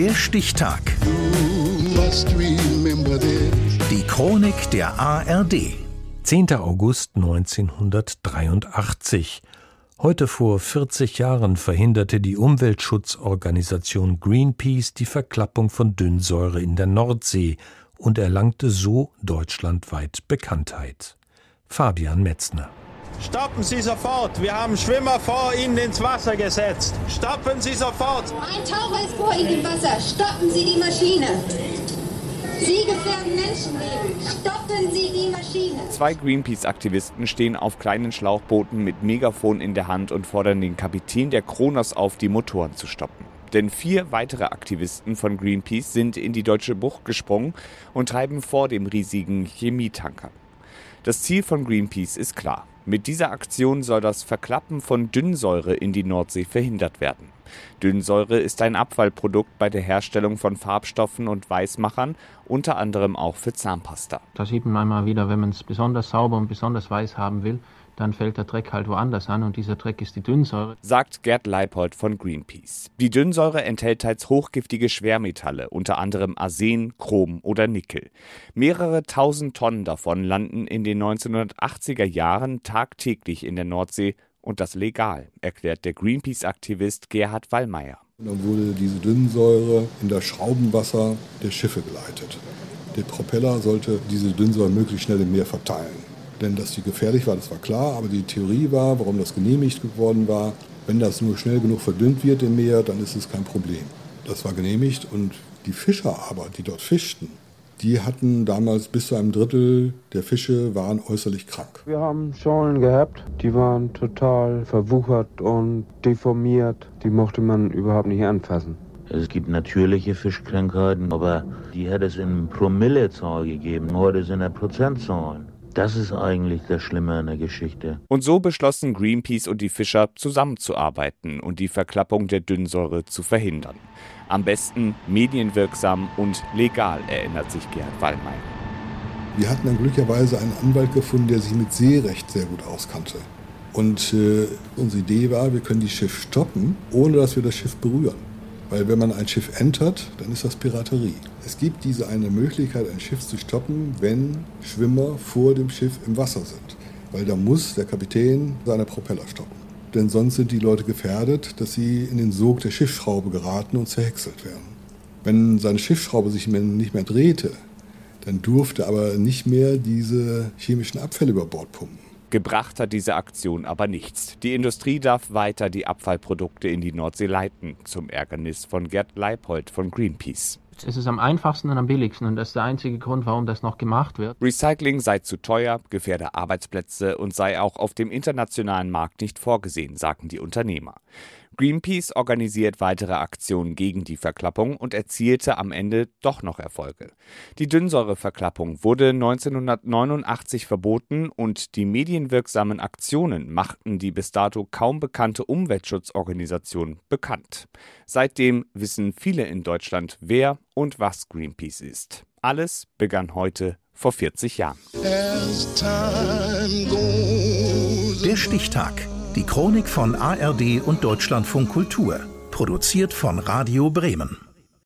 Der Stichtag. Die Chronik der ARD. 10. August 1983. Heute vor 40 Jahren verhinderte die Umweltschutzorganisation Greenpeace die Verklappung von Dünnsäure in der Nordsee und erlangte so deutschlandweit Bekanntheit. Fabian Metzner. Stoppen Sie sofort! Wir haben Schwimmer vor Ihnen ins Wasser gesetzt. Stoppen Sie sofort! Ein Taucher ist vor Ihnen im Wasser. Stoppen Sie die Maschine! Sie gefährden Menschenleben. Stoppen Sie die Maschine. Zwei Greenpeace-Aktivisten stehen auf kleinen Schlauchbooten mit Megafon in der Hand und fordern den Kapitän der Kronos auf, die Motoren zu stoppen. Denn vier weitere Aktivisten von Greenpeace sind in die deutsche Bucht gesprungen und treiben vor dem riesigen Chemietanker. Das Ziel von Greenpeace ist klar. Mit dieser Aktion soll das Verklappen von Dünnsäure in die Nordsee verhindert werden. Dünnsäure ist ein Abfallprodukt bei der Herstellung von Farbstoffen und Weißmachern, unter anderem auch für Zahnpasta. Da sieht man einmal wieder, wenn man es besonders sauber und besonders weiß haben will, dann fällt der Dreck halt woanders an und dieser Dreck ist die Dünnsäure. Sagt Gerd Leipold von Greenpeace. Die Dünnsäure enthält teils hochgiftige Schwermetalle, unter anderem Arsen, Chrom oder Nickel. Mehrere tausend Tonnen davon landen in den 1980er Jahren tagtäglich in der Nordsee und das legal, erklärt der Greenpeace-Aktivist Gerhard Wallmeier. Dann wurde diese Dünnsäure in das Schraubenwasser der Schiffe geleitet. Der Propeller sollte diese Dünnsäure möglichst schnell im Meer verteilen. Denn dass die gefährlich war, das war klar, aber die Theorie war, warum das genehmigt geworden war, wenn das nur schnell genug verdünnt wird im Meer, dann ist es kein Problem. Das war genehmigt und die Fischer aber, die dort fischten, die hatten damals bis zu einem Drittel der Fische waren äußerlich krank. Wir haben Schollen gehabt, die waren total verwuchert und deformiert. Die mochte man überhaupt nicht anfassen. Es gibt natürliche Fischkrankheiten, aber die hat es in Promillezahl gegeben. Heute sind es Prozentzahlen. Das ist eigentlich das Schlimme an der Geschichte. Und so beschlossen Greenpeace und die Fischer zusammenzuarbeiten und die Verklappung der Dünnsäure zu verhindern. Am besten medienwirksam und legal, erinnert sich Gerhard Wallmeier. Wir hatten dann glücklicherweise einen Anwalt gefunden, der sich mit Seerecht sehr gut auskannte. Und äh, unsere Idee war, wir können die Schiff stoppen, ohne dass wir das Schiff berühren. Weil wenn man ein Schiff entert, dann ist das Piraterie. Es gibt diese eine Möglichkeit, ein Schiff zu stoppen, wenn Schwimmer vor dem Schiff im Wasser sind. Weil da muss der Kapitän seine Propeller stoppen. Denn sonst sind die Leute gefährdet, dass sie in den Sog der Schiffsschraube geraten und zerhäckselt werden. Wenn seine Schiffsschraube sich nicht mehr drehte, dann durfte aber nicht mehr diese chemischen Abfälle über Bord pumpen. Gebracht hat diese Aktion aber nichts. Die Industrie darf weiter die Abfallprodukte in die Nordsee leiten, zum Ärgernis von Gerd Leipold von Greenpeace. Es ist am einfachsten und am billigsten und das ist der einzige Grund, warum das noch gemacht wird. Recycling sei zu teuer, gefährde Arbeitsplätze und sei auch auf dem internationalen Markt nicht vorgesehen, sagten die Unternehmer. Greenpeace organisiert weitere Aktionen gegen die Verklappung und erzielte am Ende doch noch Erfolge. Die Dünnsäureverklappung wurde 1989 verboten und die medienwirksamen Aktionen machten die bis dato kaum bekannte Umweltschutzorganisation bekannt. Seitdem wissen viele in Deutschland, wer und was Greenpeace ist. Alles begann heute vor 40 Jahren. Der Stichtag. Die Chronik von ARD und Deutschlandfunk Kultur. Produziert von Radio Bremen.